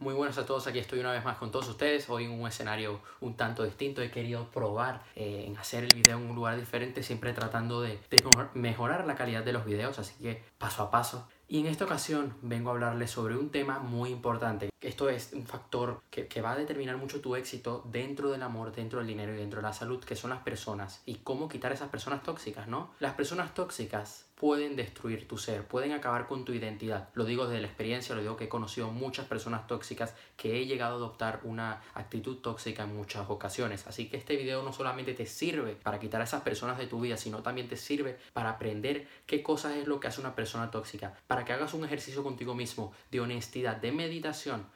Muy buenas a todos, aquí estoy una vez más con todos ustedes. Hoy en un escenario un tanto distinto. He querido probar eh, en hacer el video en un lugar diferente, siempre tratando de, mejorar la calidad de los videos, así que paso a paso. Y en esta ocasión vengo a hablarles sobre un tema muy importante. Esto es un factor que, que, va a determinar mucho tu éxito dentro del amor, dentro del dinero y dentro de la salud, que son las personas. Y cómo quitar esas personas tóxicas, ¿no? Las personas tóxicas pueden destruir tu ser, pueden acabar con tu identidad. Lo digo desde la experiencia, lo digo que he conocido muchas personas tóxicas, que he llegado a adoptar una actitud tóxica en muchas ocasiones. Así que este video no solamente te sirve para quitar a esas personas de tu vida, sino también te sirve para aprender qué cosas es lo que hace una persona tóxica, para que hagas un ejercicio contigo mismo de honestidad, de meditación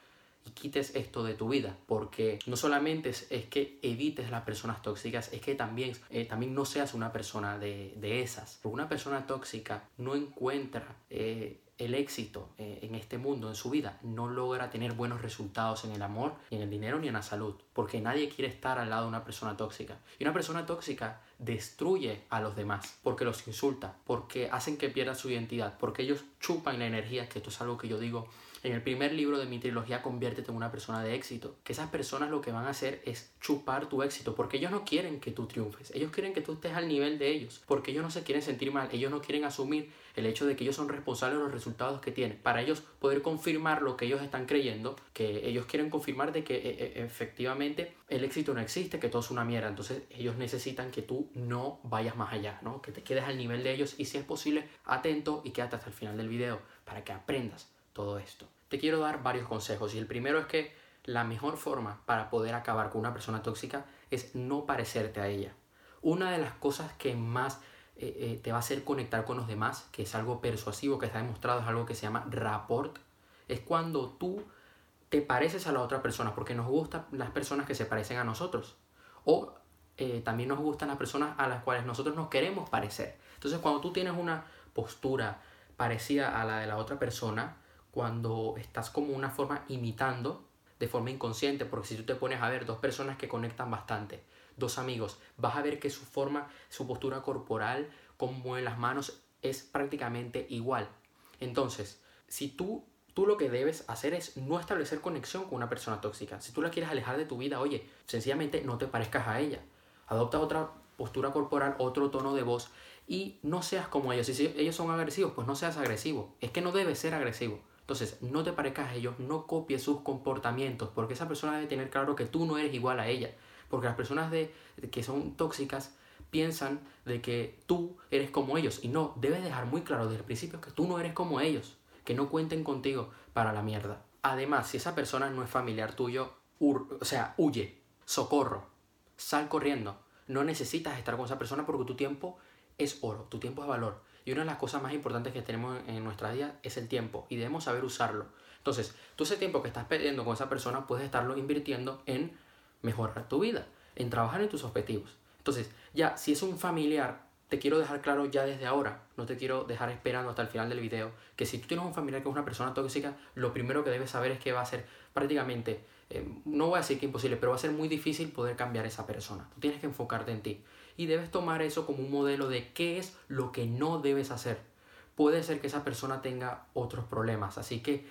y quites esto de tu vida. Porque no solamente es, que evites las personas tóxicas, es que también, eh, también no seas una persona de, de, esas. Porque una persona tóxica no encuentra eh, el éxito eh, en este mundo, en su vida, no logra tener buenos resultados en el amor, en el dinero, ni en la salud. Porque nadie quiere estar al lado de una persona tóxica. Y una persona tóxica destruye a los demás, porque los insulta, porque hacen que pierdan su identidad, porque ellos chupan la energía, que esto es algo que yo digo en el primer libro de mi trilogía Conviértete en una persona de éxito. Que esas personas lo que van a hacer es chupar tu éxito, porque ellos no quieren que tú triunfes, ellos quieren que tú estés al nivel de ellos, porque ellos no se quieren sentir mal, ellos no quieren asumir el hecho de que ellos son responsables de los resultados que tienen. Para ellos poder confirmar lo que ellos están creyendo, que ellos quieren confirmar de que e, e, efectivamente el éxito no existe, que todo es una mierda. Entonces ellos necesitan que tú no vayas más allá, ¿no? que te quedes al nivel de ellos y si es posible, atento y quédate hasta el final del video para que aprendas todo esto te quiero dar varios consejos. Y el primero es que la mejor forma para poder acabar con una persona tóxica es no parecerte a ella. Una de las cosas que más eh, eh, te va a hacer conectar con los demás, que es algo persuasivo, que está demostrado, es algo que se llama rapport, es cuando tú te pareces a la otra persona, porque nos gustan las personas que se parecen a nosotros. O eh, también nos gustan las personas a las cuales nosotros nos queremos parecer. Entonces, cuando tú tienes una postura parecida a la de la otra persona, cuando estás como una forma imitando de forma inconsciente, porque si tú te pones a ver dos personas que conectan bastante, dos amigos, vas a ver que su forma, su postura corporal, como en las manos, es prácticamente igual. Entonces, si tú, tú lo que debes hacer es no establecer conexión con una persona tóxica. Si tú la quieres alejar de tu vida, oye, sencillamente no te parezcas a ella. Adopta otra postura corporal, otro tono de voz y no seas como ellos. Si ellos son agresivos, pues no seas agresivo. Es que no debes ser agresivo. Entonces, no te parezcas a ellos, no copies sus comportamientos, porque esa persona debe tener claro que tú no eres igual a ella. Porque las personas de, que son tóxicas piensan de que tú eres como ellos. Y no, debes dejar muy claro desde el principio que tú no eres como ellos, que no cuenten contigo para la mierda. Además, si esa persona no es familiar tuyo, o sea, huye, socorro, sal corriendo. No necesitas estar con esa persona porque tu tiempo es oro, tu tiempo es valor. Y una de las cosas más importantes que tenemos en nuestra vida es el tiempo y debemos saber usarlo. Entonces, tú ese tiempo que estás perdiendo con esa persona puedes estarlo invirtiendo en mejorar tu vida, en trabajar en tus objetivos. Entonces, ya, si es un familiar, te quiero dejar claro ya desde ahora, no te quiero dejar esperando hasta el final del video, que si tú tienes un familiar que es una persona tóxica, lo primero que debes saber es que va a ser prácticamente, eh, no voy a decir que imposible, pero va a ser muy difícil poder cambiar a esa persona. Tú tienes que enfocarte en ti y debes tomar eso como un modelo de qué es lo que no debes hacer. Puede ser que esa persona tenga otros problemas, así que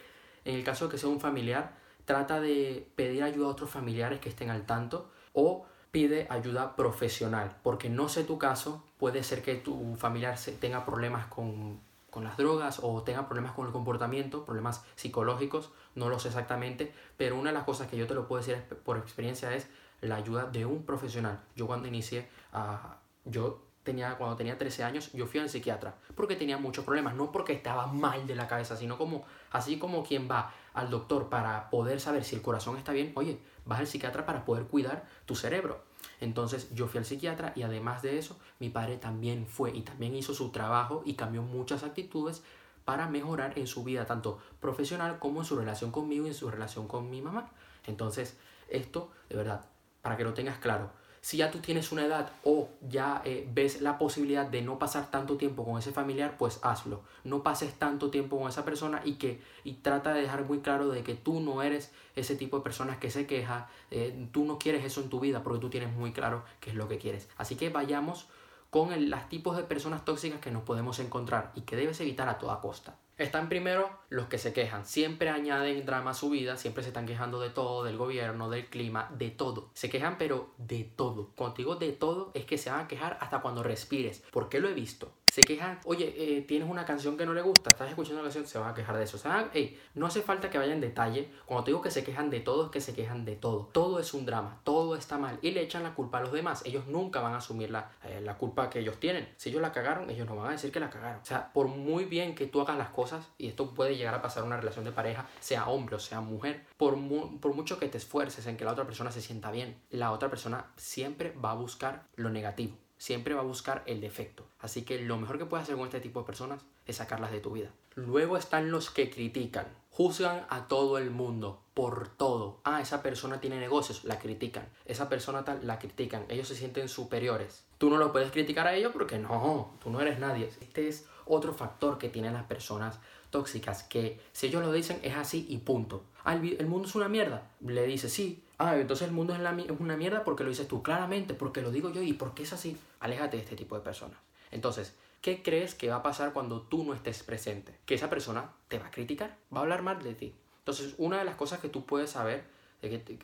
en el caso de que sea un familiar, trata de pedir ayuda a otros familiares que estén al tanto o pide ayuda profesional, porque no sé tu caso, puede ser que tu familiar tenga problemas con, con las drogas o tenga problemas con el comportamiento, problemas psicológicos, no lo sé exactamente, pero una de las cosas que yo te lo puedo decir por experiencia es la ayuda de un profesional. Yo cuando inicié, a yo tenía, cuando tenía 13 años, yo fui al psiquiatra porque tenía muchos problemas, no porque estaba mal de la cabeza, sino como, así como quien va al doctor para poder saber si el corazón está bien, oye, vas al psiquiatra para poder cuidar tu cerebro. Entonces yo fui al psiquiatra y además de eso, mi padre también fue y también hizo su trabajo y cambió muchas actitudes para mejorar en su vida, tanto profesional como en su relación conmigo y en su relación con mi mamá. Entonces, esto, de verdad, para que lo tengas claro. Si ya tú tienes una edad o ya eh, ves la posibilidad de no pasar tanto tiempo con ese familiar, pues hazlo. No pases tanto tiempo con esa persona y que y trata de dejar muy claro de que tú no eres ese tipo de personas que se queja, eh, tú no quieres eso en tu vida porque tú tienes muy claro qué es lo que quieres. Así que vayamos con los tipos de personas tóxicas que nos podemos encontrar y que debes evitar a toda costa. Están primero los que se quejan, siempre añaden drama a su vida, siempre se están quejando de todo, del gobierno, del clima, de todo. Se quejan pero de todo. Contigo de todo es que se van a quejar hasta cuando respires. ¿Por qué lo he visto? Se quejan, oye, eh, tienes una canción que no le gusta, estás escuchando una canción, se van a quejar de eso. O sea, hey, no hace falta que vayan en detalle. Cuando te digo que se quejan de todo, es que se quejan de todo. Todo es un drama, todo está mal. Y le echan la culpa a los demás. Ellos nunca van a asumir la, eh, la culpa que ellos tienen. Si ellos la cagaron, ellos no van a decir que la cagaron. O sea, por muy bien que tú hagas las cosas, y esto puede llegar a pasar en una relación de pareja, sea hombre o sea mujer, por, por mucho que te esfuerces en que la otra persona se sienta bien, la otra persona siempre va a buscar lo negativo siempre va a buscar el defecto. Así que lo mejor que puedes hacer con este tipo de personas es sacarlas de tu vida. Luego están los que critican. Juzgan a todo el mundo por todo. Ah, esa persona tiene negocios, la critican. Esa persona tal, la critican. Ellos se sienten superiores. Tú no lo puedes criticar a ellos porque no, tú no eres nadie. Este es otro factor que tienen las personas tóxicas, que si ellos lo dicen es así y punto. Ah, el, mundo es una mierda. Le dice sí. Ah, entonces el mundo es, es una mierda porque lo dices tú claramente, porque lo digo yo y porque es así. Aléjate de este tipo de personas. Entonces, ¿qué crees que va a pasar cuando tú no estés presente? Que esa persona te va a criticar, va a hablar mal de ti. Entonces, una de las cosas que tú puedes saber,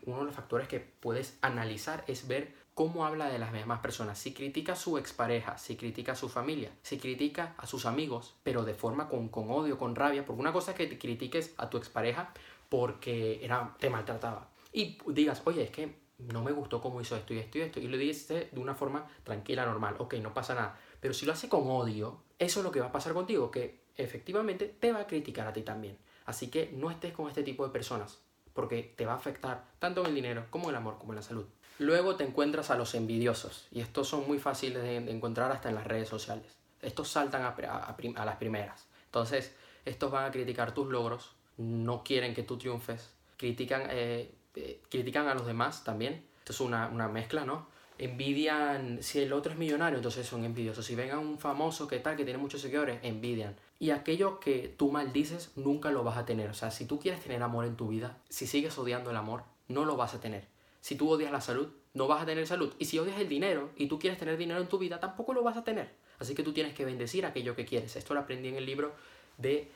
uno de los factores que puedes analizar es ver cómo habla de las mismas personas. Si critica a su expareja, si critica a su familia, si critica a sus amigos, pero de forma con, con odio, con rabia, porque una cosa es que te critiques a tu expareja porque era, te maltrataba. Y digas, oye, es que no me gustó cómo hizo esto y esto y esto. Y lo dices de una forma tranquila, normal. Ok, no pasa nada. Pero si lo hace con odio, eso es lo que va a pasar contigo, que efectivamente te va a criticar a ti también. Así que no estés con este tipo de personas, porque te va a afectar tanto en el dinero como en el amor, como en la salud. Luego te encuentras a los envidiosos, y estos son muy fáciles de, encontrar hasta en las redes sociales. Estos saltan a, las primeras. Entonces, estos van a criticar tus logros, no quieren que tú triunfes, critican, eh, eh, critican a los demás también. Esto es una, una mezcla, ¿no? Envidian, si el otro es millonario, entonces son envidiosos. Si ven a un famoso que tal, que tiene muchos seguidores, envidian. Y aquello que tú maldices, nunca lo vas a tener. O sea, si tú quieres tener amor en tu vida, si sigues odiando el amor, no lo vas a tener. Si tú odias la salud, no vas a tener salud. Y si odias el dinero y tú quieres tener dinero en tu vida, tampoco lo vas a tener. Así que tú tienes que bendecir aquello que quieres. Esto lo aprendí en el libro de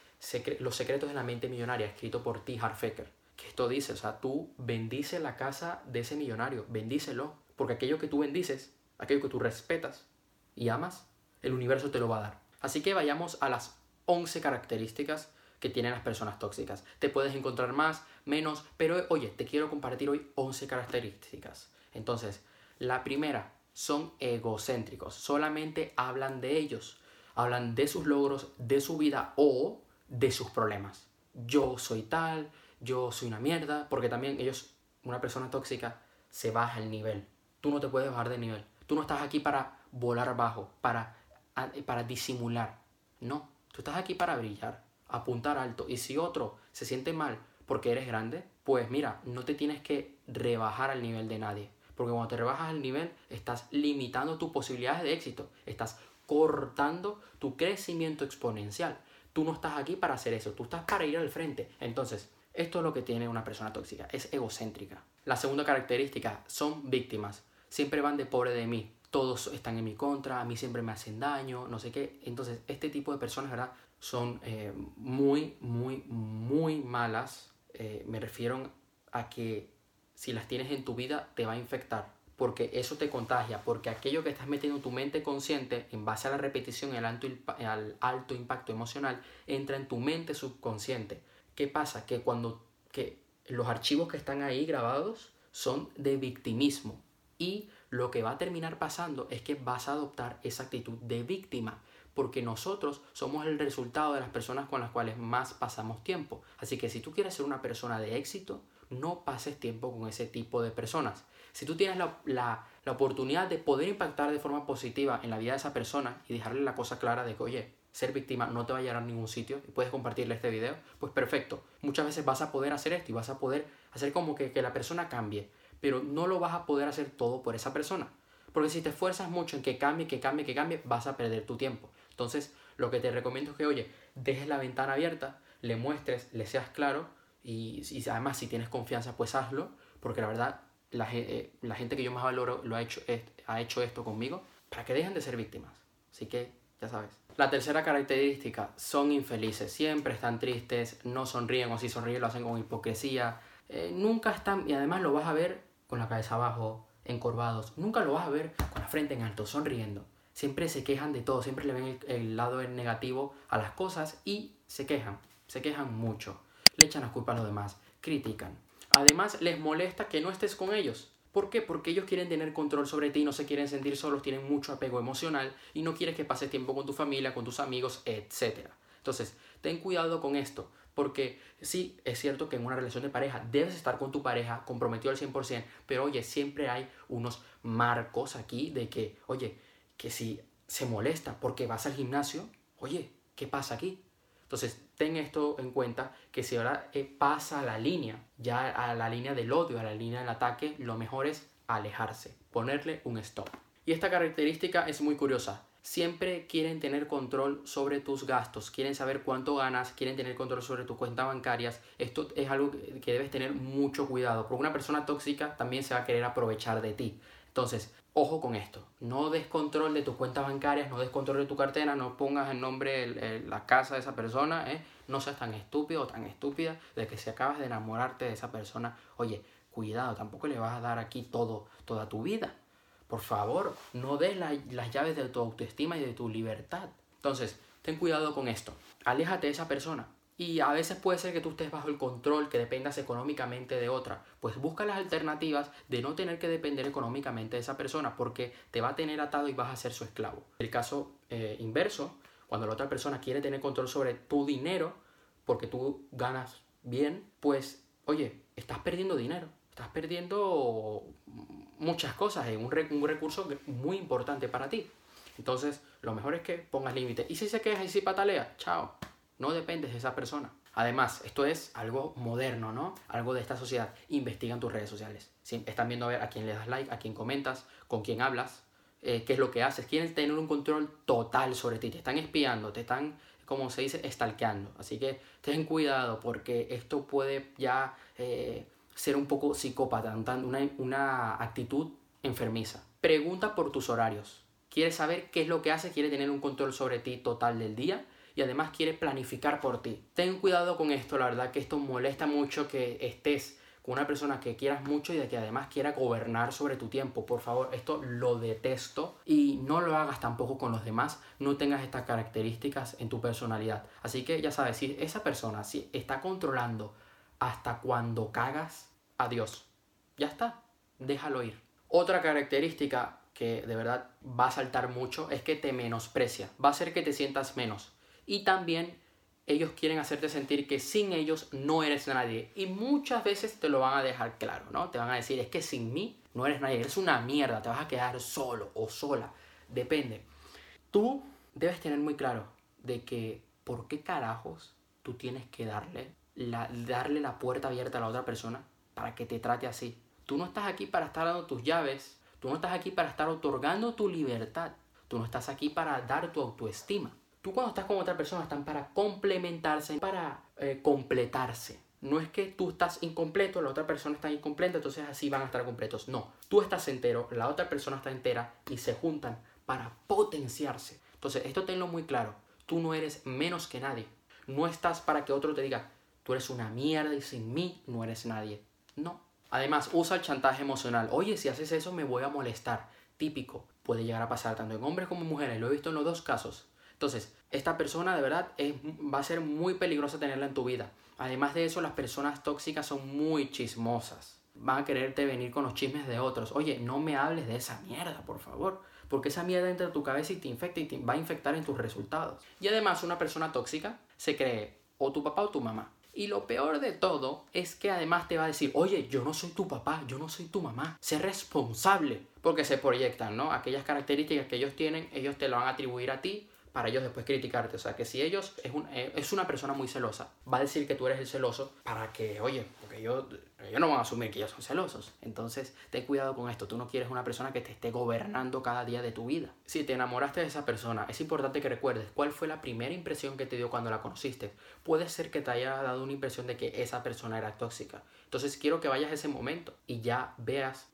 Los secretos de la mente millonaria, escrito por T. Harfaker. Que esto dice, o sea, tú bendice la casa de ese millonario, bendícelo. Porque aquello que tú bendices, aquello que tú respetas y amas, el universo te lo va a dar. Así que vayamos a las 11 características que tienen las personas tóxicas. Te puedes encontrar más, menos, pero oye, te quiero compartir hoy 11 características. Entonces, la primera, son egocéntricos, solamente hablan de ellos, hablan de sus logros, de su vida o de sus problemas. Yo soy tal, yo soy una mierda, porque también ellos, una persona tóxica, se baja el nivel. Tú no te puedes bajar de nivel. Tú no estás aquí para volar bajo, para, para disimular. No, tú estás aquí para brillar apuntar alto. Y si otro se siente mal porque eres grande, pues mira, no te tienes que rebajar al nivel de nadie. Porque cuando te rebajas al nivel, estás limitando tus posibilidades de éxito. Estás cortando tu crecimiento exponencial. Tú no estás aquí para hacer eso, tú estás para ir al frente. Entonces, esto es lo que tiene una persona tóxica, es egocéntrica. La segunda característica, son víctimas. Siempre van de pobre de mí. Todos están en mi contra, a mí siempre me hacen daño, no sé qué. Entonces, este tipo de personas, ¿verdad? son eh, muy, muy, muy malas. Eh, me refiero a que si las tienes en tu vida te va a infectar. Porque eso te contagia, porque aquello que estás metiendo en tu mente consciente, en base a la repetición y al alto, al alto impacto emocional, entra en tu mente subconsciente. ¿Qué pasa? Que cuando que los archivos que están ahí grabados son de victimismo. Y lo que va a terminar pasando es que vas a adoptar esa actitud de víctima porque nosotros somos el resultado de las personas con las cuales más pasamos tiempo. Así que si tú quieres ser una persona de éxito, no pases tiempo con ese tipo de personas. Si tú tienes la, oportunidad de poder impactar de forma positiva en la vida de esa persona y dejarle la cosa clara de que, oye, ser víctima no te va a llevar a ningún sitio y puedes compartirle este video, pues perfecto. Muchas veces vas a poder hacer esto y vas a poder hacer como que, que la persona cambie, pero no lo vas a poder hacer todo por esa persona. Porque si te esfuerzas mucho en que cambie, que cambie, que cambie, vas a perder tu tiempo. Entonces, lo que te recomiendo es que, oye, dejes la ventana abierta, le muestres, le seas claro y, además si tienes confianza, pues hazlo, porque la verdad, la, eh, la gente que yo más valoro lo ha hecho, ha hecho esto conmigo para que dejen de ser víctimas. Así que, ya sabes. La tercera característica, son infelices, siempre están tristes, no sonríen o si sonríen lo hacen con hipocresía, eh, nunca están, y además lo vas a ver con la cabeza abajo, encorvados, nunca lo vas a ver con la frente en alto, sonriendo. Siempre se quejan de todo, siempre le ven el, lado negativo a las cosas y se quejan, se quejan mucho, le echan las culpas a los demás, critican. Además, les molesta que no estés con ellos. ¿Por qué? Porque ellos quieren tener control sobre ti, no se quieren sentir solos, tienen mucho apego emocional y no quieres que pases tiempo con tu familia, con tus amigos, etc. Entonces, ten cuidado con esto, porque sí, es cierto que en una relación de pareja debes estar con tu pareja comprometido al 100%, pero oye, siempre hay unos marcos aquí de que, oye, que si se molesta porque vas al gimnasio, oye, ¿qué pasa aquí? Entonces, ten esto en cuenta, que si ahora eh, pasa la línea, ya a la línea del odio, a la línea del ataque, lo mejor es alejarse, ponerle un stop. Y esta característica es muy curiosa. Siempre quieren tener control sobre tus gastos, quieren saber cuánto ganas, quieren tener control sobre tus cuentas bancarias. Esto es algo que debes tener mucho cuidado, porque una persona tóxica también se va a querer aprovechar de ti. Entonces, ojo con esto. No des control de tus cuentas bancarias, no des control de tu cartera, no pongas el nombre, la casa de esa persona. ¿eh? No seas tan estúpido o tan estúpida de que si acabas de enamorarte de esa persona, oye, cuidado, tampoco le vas a dar aquí todo, toda tu vida. Por favor, no des las llaves de tu autoestima y de tu libertad. Entonces, ten cuidado con esto. Aléjate de esa persona. Y a veces puede ser que tú estés bajo el control, que dependas económicamente de otra. Pues busca las alternativas de no tener que depender económicamente de esa persona porque te va a tener atado y vas a ser su esclavo. El caso eh, inverso, cuando la otra persona quiere tener control sobre tu dinero porque tú ganas bien, pues oye, estás perdiendo dinero. Estás perdiendo muchas cosas un, un recurso muy importante para ti. Entonces, lo mejor es que pongas límites. Y si se queja y si patalea, chao. No dependes de esa persona. Además, esto es algo moderno, ¿no? Algo de esta sociedad. Investigan tus redes sociales. Están viendo a ver a quién le das like, a quién comentas, con quién hablas, eh, qué es lo que haces. Quieren tener un control total sobre ti. Te están espiando, te están, como se dice, estalqueando. Así que ten cuidado porque esto puede ya eh, ser un poco psicópata, una, una actitud enfermiza. Pregunta por tus horarios. ¿Quieres saber qué es lo que haces? ¿Quiere tener un control sobre ti total del día? y además quiere planificar por ti. Ten cuidado con esto, la verdad que esto molesta mucho que estés con una persona que quieras mucho y de que además quiera gobernar sobre tu tiempo. Por favor, esto lo detesto y no lo hagas tampoco con los demás. No tengas estas características en tu personalidad. Así que ya sabes, si esa persona si está controlando hasta cuando cagas, adiós. Ya está, déjalo ir. Otra característica que de verdad va a saltar mucho es que te menosprecia. Va a hacer que te sientas menos y también ellos quieren hacerte sentir que sin ellos no eres nadie. Y muchas veces te lo van a dejar claro, ¿no? Te van a decir, es que sin mí no eres nadie, eres una mierda, te vas a quedar solo o sola. Depende. Tú debes tener muy claro de que por qué carajos tú tienes que darle la, darle la puerta abierta a la otra persona para que te trate así. Tú no estás aquí para estar dando tus llaves, tú no estás aquí para estar otorgando tu libertad, tú no estás aquí para dar tu autoestima. Tú cuando estás con otra persona están para complementarse, para eh, completarse. No es que tú estás incompleto, la otra persona está incompleta, entonces así van a estar completos. No, tú estás entero, la otra persona está entera y se juntan para potenciarse. Entonces, esto tenlo muy claro. Tú no eres menos que nadie. No estás para que otro te diga, tú eres una mierda y sin mí no eres nadie. No. Además, usa el chantaje emocional. Oye, si haces eso me voy a molestar. Típico. Puede llegar a pasar tanto en hombres como en mujeres. Lo he visto en los dos casos. Entonces, esta persona de verdad va a ser muy peligrosa tenerla en tu vida. Además de eso, las personas tóxicas son muy chismosas. Van a quererte venir con los chismes de otros. Oye, no me hables de esa mierda, por favor. Porque esa mierda entra en tu cabeza y te infecta y te va a infectar en tus resultados. Y además, una persona tóxica se cree o tu papá o tu mamá. Y lo peor de todo es que además te va a decir, oye, yo no soy tu papá, yo no soy tu mamá, sé responsable. Porque se proyectan, ¿no? Aquellas características que ellos tienen, ellos te lo van a atribuir a ti para ellos después criticarte. O sea, que si ellos es, un, eh, es una persona muy celosa, va a decir que tú eres el celoso para que, oye, porque yo, ellos no van a asumir que ellos son celosos. Entonces, ten cuidado con esto. Tú no quieres una persona que te esté gobernando cada día de tu vida. Si te enamoraste de esa persona, es importante que recuerdes cuál fue la primera impresión que te dio cuando la conociste. Puede ser que te haya dado una impresión de que esa persona era tóxica. Entonces, quiero que vayas a ese momento y ya veas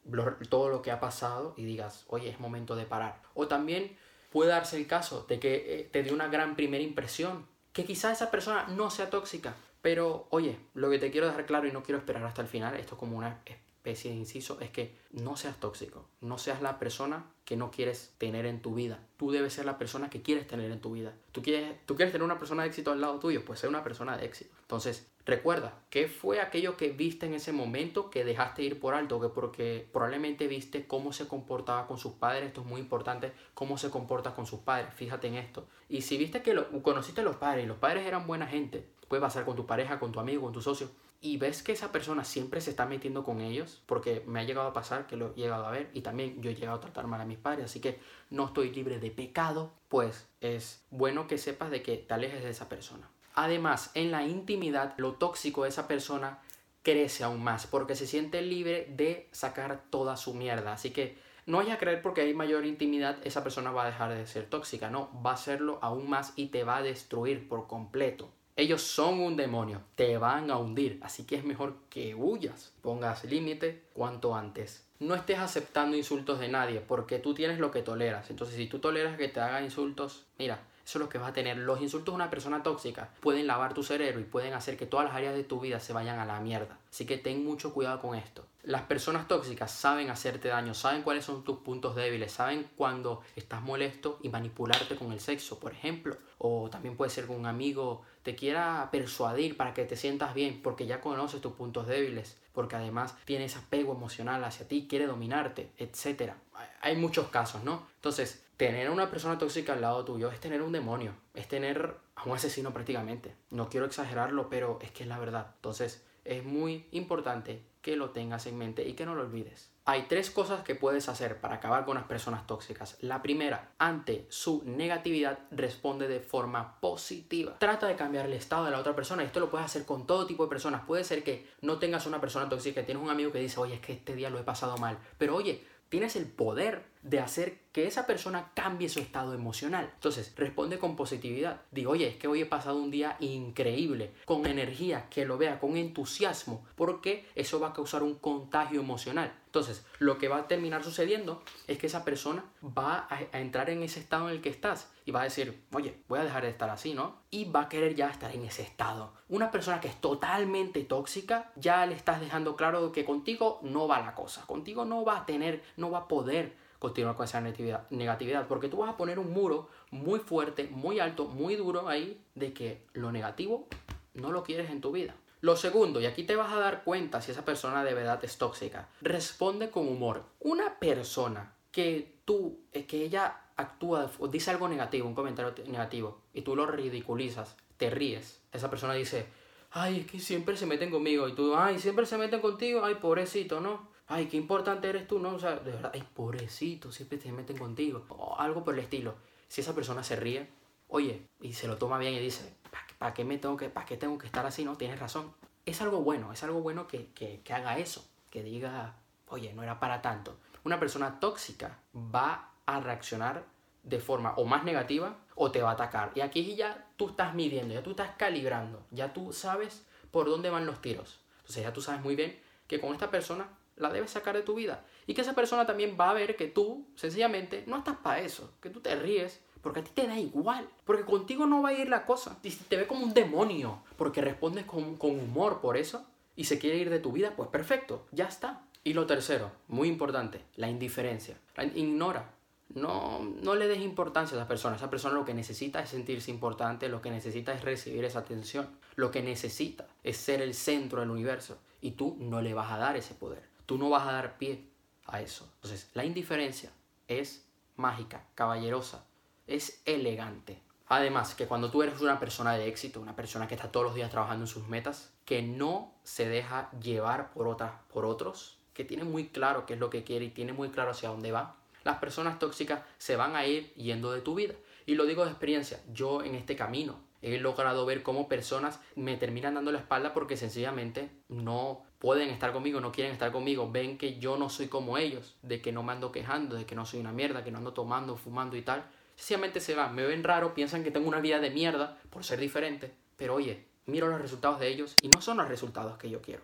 todo lo que ha pasado y digas, oye, es momento de parar. O también puede darse el caso de que eh, te dio una gran primera impresión, que quizás esa persona no sea tóxica, pero oye, lo que te quiero dejar claro y no quiero esperar hasta el final, esto es como una especie de inciso, es que no seas tóxico, no seas la persona que no quieres tener en tu vida. Tú debes ser la persona que quieres tener en tu vida. ¿Tú quieres, tú quieres tener una persona de éxito al lado tuyo? Pues ser una persona de éxito. Entonces, recuerda, ¿qué fue aquello que viste en ese momento que dejaste ir por alto? Que porque probablemente viste cómo se comportaba con sus padres, esto es muy importante, cómo se comporta con sus padres, fíjate en esto. Y si viste que lo, conociste a los padres y los padres eran buena gente, puede pasar con tu pareja, con tu amigo, con tu socio, y ves que esa persona siempre se está metiendo con ellos, porque me ha llegado a pasar que lo he llegado a ver y también yo he llegado a tratar mal a mis padres, así que no estoy libre de pecado, pues es bueno que sepas de que te alejes de esa persona. Además, en la intimidad, lo tóxico de esa persona crece aún más, porque se siente libre de sacar toda su mierda, así que no vayas a creer porque hay mayor intimidad, esa persona va a dejar de ser tóxica, no, va a serlo aún más y te va a destruir por completo. Ellos son un demonio, te van a hundir, así que es mejor que huyas, pongas límite cuanto antes. No estés aceptando insultos de nadie porque tú tienes lo que toleras. Entonces, si tú toleras que te hagan insultos, mira, eso es lo que vas a tener. Los insultos de una persona tóxica pueden lavar tu cerebro y pueden hacer que todas las áreas de tu vida se vayan a la mierda. Así que ten mucho cuidado con esto. Las personas tóxicas saben hacerte daño, saben cuáles son tus puntos débiles, saben cuando estás molesto y manipularte con el sexo, por ejemplo. O también puede ser que un amigo te quiera persuadir para que te sientas bien porque ya conoces tus puntos débiles, porque además tienes apego emocional hacia ti, quiere dominarte, etc. Hay muchos casos, ¿no? Entonces, tener a una persona tóxica al lado tuyo es tener un demonio, es tener a un asesino prácticamente. No quiero exagerarlo, pero es que es la verdad. Entonces es muy importante que lo tengas en mente y que no lo olvides. Hay tres cosas que puedes hacer para acabar con las personas tóxicas. La primera, ante su negatividad, responde de forma positiva. Trata de cambiar el estado de la otra persona. Esto lo puedes hacer con todo tipo de personas. Puede ser que no tengas una persona tóxica, tienes un amigo que dice, oye, es que este día lo he pasado mal. Pero oye, tienes el poder de hacer que esa persona cambie su estado emocional. Entonces, responde con positividad. Digo, oye, es que hoy he pasado un día increíble, con energía, que lo vea, con entusiasmo, porque eso va a causar un contagio emocional. Entonces, lo que va a terminar sucediendo es que esa persona va a, entrar en ese estado en el que estás y va a decir, oye, voy a dejar de estar así, ¿no? Y va a querer ya estar en ese estado. Una persona que es totalmente tóxica, ya le estás dejando claro que contigo no va la cosa, contigo no va a tener, no va a poder continuar con esa negatividad, porque tú vas a poner un muro muy fuerte, muy alto, muy duro ahí de que lo negativo no lo quieres en tu vida. Lo segundo, y aquí te vas a dar cuenta si esa persona de verdad es tóxica, responde con humor. Una persona que tú, eh, que ella actúa o dice algo negativo, un comentario negativo, y tú lo ridiculizas, te ríes, esa persona dice, ay, es que siempre se meten conmigo, y tú, ay, siempre se meten contigo, ay, pobrecito, ¿no? ay, qué importante eres tú, ¿no? O sea, de verdad, ay, pobrecito, siempre te meten contigo. O algo por el estilo. Si esa persona se ríe, oye, y se lo toma bien y dice, ¿para qué, me tengo que, para qué tengo que estar así? No, tienes razón. Es algo bueno, es algo bueno que, que, que haga eso, que diga, oye, no era para tanto. Una persona tóxica va a reaccionar de forma o más negativa o te va a atacar. Y aquí ya tú estás midiendo, ya tú estás calibrando, ya tú sabes por dónde van los tiros. Entonces ya tú sabes muy bien que con esta persona la debes sacar de tu vida. Y que esa persona también va a ver que tú, sencillamente, no estás para eso, que tú te ríes, porque a ti te da igual, porque contigo no va a ir la cosa. Si te ve como un demonio, porque respondes con, con humor por eso, y se quiere ir de tu vida, pues perfecto, ya está. Y lo tercero, muy importante, la indiferencia. ignora. No, no le des importancia a esa persona. Esa persona lo que necesita es sentirse importante, lo que necesita es recibir esa atención, lo que necesita es ser el centro del universo. Y tú no le vas a dar ese poder tú no vas a dar pie a eso. Entonces, la indiferencia es mágica, caballerosa, es elegante. Además, que cuando tú eres una persona de éxito, una persona que está todos los días trabajando en sus metas, que no se deja llevar por, otras, por otros, que tiene muy claro qué es lo que quiere y tiene muy claro hacia dónde va, las personas tóxicas se van a ir yendo de tu vida. Y lo digo de experiencia, yo en este camino he logrado ver cómo personas me terminan dando la espalda porque sencillamente no pueden estar conmigo, no quieren estar conmigo, ven que yo no soy como ellos, de que no me ando quejando, de que no soy una mierda, que no ando tomando, fumando y tal. Sencillamente se van, me ven raro, piensan que tengo una vida de mierda por ser diferente, pero oye, miro los resultados de ellos y no son los resultados que yo quiero.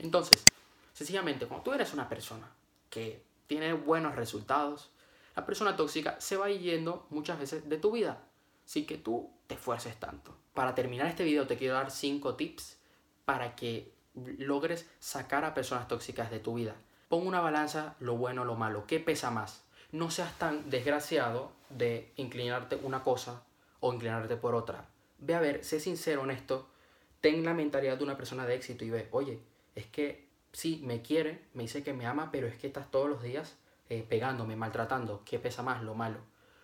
Entonces, sencillamente, cuando tú eres una persona que tiene buenos resultados, la persona tóxica se va yendo muchas veces de tu vida sin que tú te esfuerces tanto. Para terminar este video te quiero dar 5 tips para que logres sacar a personas tóxicas de tu vida. Pon una balanza lo bueno lo malo. ¿Qué pesa más? No seas tan desgraciado de inclinarte una cosa o inclinarte por otra. Ve a ver, sé sincero, honesto. Ten la mentalidad de una persona de éxito y ve, oye, es que sí, me quiere, me dice que me ama, pero es que estás todos los días eh, pegándome, maltratando. ¿Qué pesa más? Lo malo.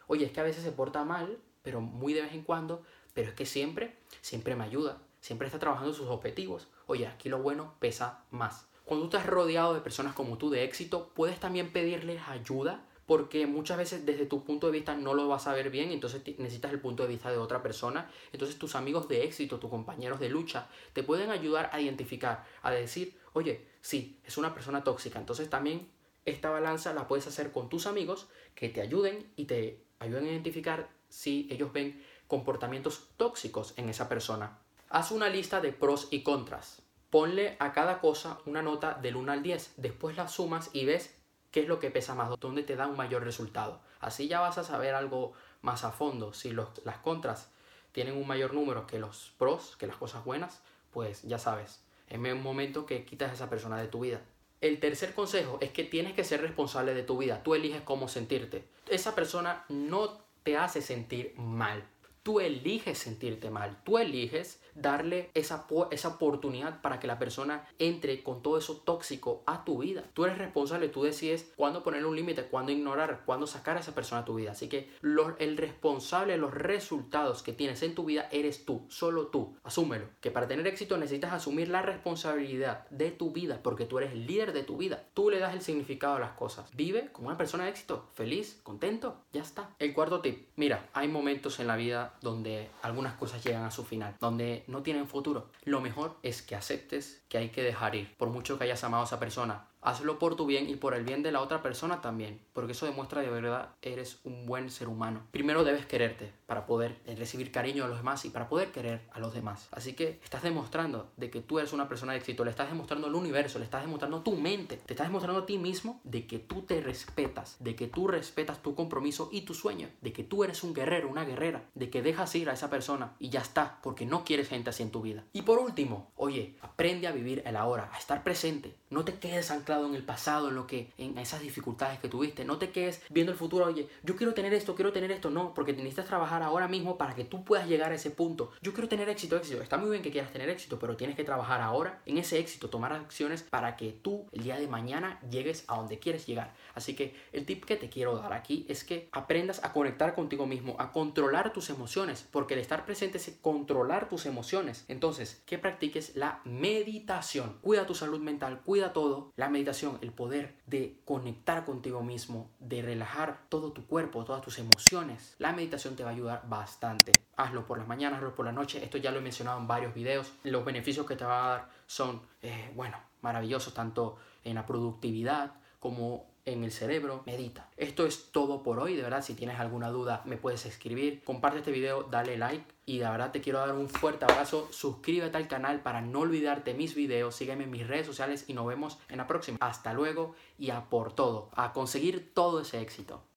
Oye, es que a veces se porta mal, pero muy de vez en cuando, pero es que siempre, siempre me ayuda, siempre está trabajando sus objetivos. Oye, aquí lo bueno pesa más. Cuando tú estás rodeado de personas como tú de éxito, puedes también pedirles ayuda porque muchas veces desde tu punto de vista no lo vas a ver bien, entonces necesitas el punto de vista de otra persona. Entonces tus amigos de éxito, tus compañeros de lucha, te pueden ayudar a identificar, a decir, oye, sí, es una persona tóxica. Entonces también esta balanza la puedes hacer con tus amigos que te ayuden y te ayuden a identificar si ellos ven comportamientos tóxicos en esa persona. Haz una lista de pros y contras. Ponle a cada cosa una nota del 1 al 10. Después la sumas y ves qué es lo que pesa más, dónde te da un mayor resultado. Así ya vas a saber algo más a fondo. Si las contras tienen un mayor número que los pros, que las cosas buenas, pues ya sabes, es un momento que quitas a esa persona de tu vida. El tercer consejo es que tienes que ser responsable de tu vida. Tú eliges cómo sentirte. Esa persona no te hace sentir mal. Tú eliges sentirte mal, tú eliges darle esa, esa oportunidad para que la persona entre con todo eso tóxico a tu vida. Tú eres responsable, tú decides cuándo ponerle un límite, cuándo ignorar, cuándo sacar a esa persona a tu vida. Así que el responsable de los resultados que tienes en tu vida eres tú, solo tú. Asúmelo, que para tener éxito necesitas asumir la responsabilidad de tu vida, porque tú eres el líder de tu vida. Tú le das el significado a las cosas. Vive como una persona de éxito, feliz, contento, ya está. El cuarto tip, mira, hay momentos en la vida donde algunas cosas llegan a su final, donde no tienen futuro. Lo mejor es que aceptes que hay que dejar ir, por mucho que hayas amado a esa persona, Hazlo por tu bien y por el bien de la otra persona también, porque eso demuestra de verdad eres un buen ser humano. Primero debes quererte para poder recibir cariño de los demás y para poder querer a los demás. Así que estás demostrando de que tú eres una persona de éxito, le estás demostrando al universo, le estás demostrando tu mente, te estás demostrando a ti mismo de que tú te respetas, de que tú respetas tu compromiso y tu sueño, de que tú eres un guerrero, una guerrera, de que dejas ir a esa persona y ya está, porque no quieres gente así en tu vida. Y por último, oye, aprende a vivir el ahora, a estar presente, no te quedes anclado en el pasado, en lo que, en esas dificultades que tuviste. No te quedes viendo el futuro, oye, yo quiero tener esto, quiero tener esto. No, porque necesitas trabajar ahora mismo para que tú puedas llegar a ese punto. Yo quiero tener éxito, éxito. Está muy bien que quieras tener éxito, pero tienes que trabajar ahora en ese éxito, tomar acciones para que tú el día de mañana llegues a donde quieres llegar. Así que el tip que te quiero dar aquí es que aprendas a conectar contigo mismo, a controlar tus emociones, porque el estar presente es controlar tus emociones. Entonces, que practiques la meditación. Cuida tu salud mental, cuida todo. La el poder de conectar contigo mismo, de relajar todo tu cuerpo, todas tus emociones. La meditación te va a ayudar bastante. Hazlo por las mañanas, hazlo por la noche. Esto ya lo he mencionado en varios videos. Los beneficios que te va a dar son, eh, bueno, maravillosos tanto en la productividad como en el cerebro, medita. Esto es todo por hoy, de verdad, si tienes alguna duda me puedes escribir, comparte este video, dale like y de verdad te quiero dar un fuerte abrazo, suscríbete al canal para no olvidarte mis videos, sígueme en mis redes sociales y nos vemos en la próxima. Hasta luego y a por todo, a conseguir todo ese éxito.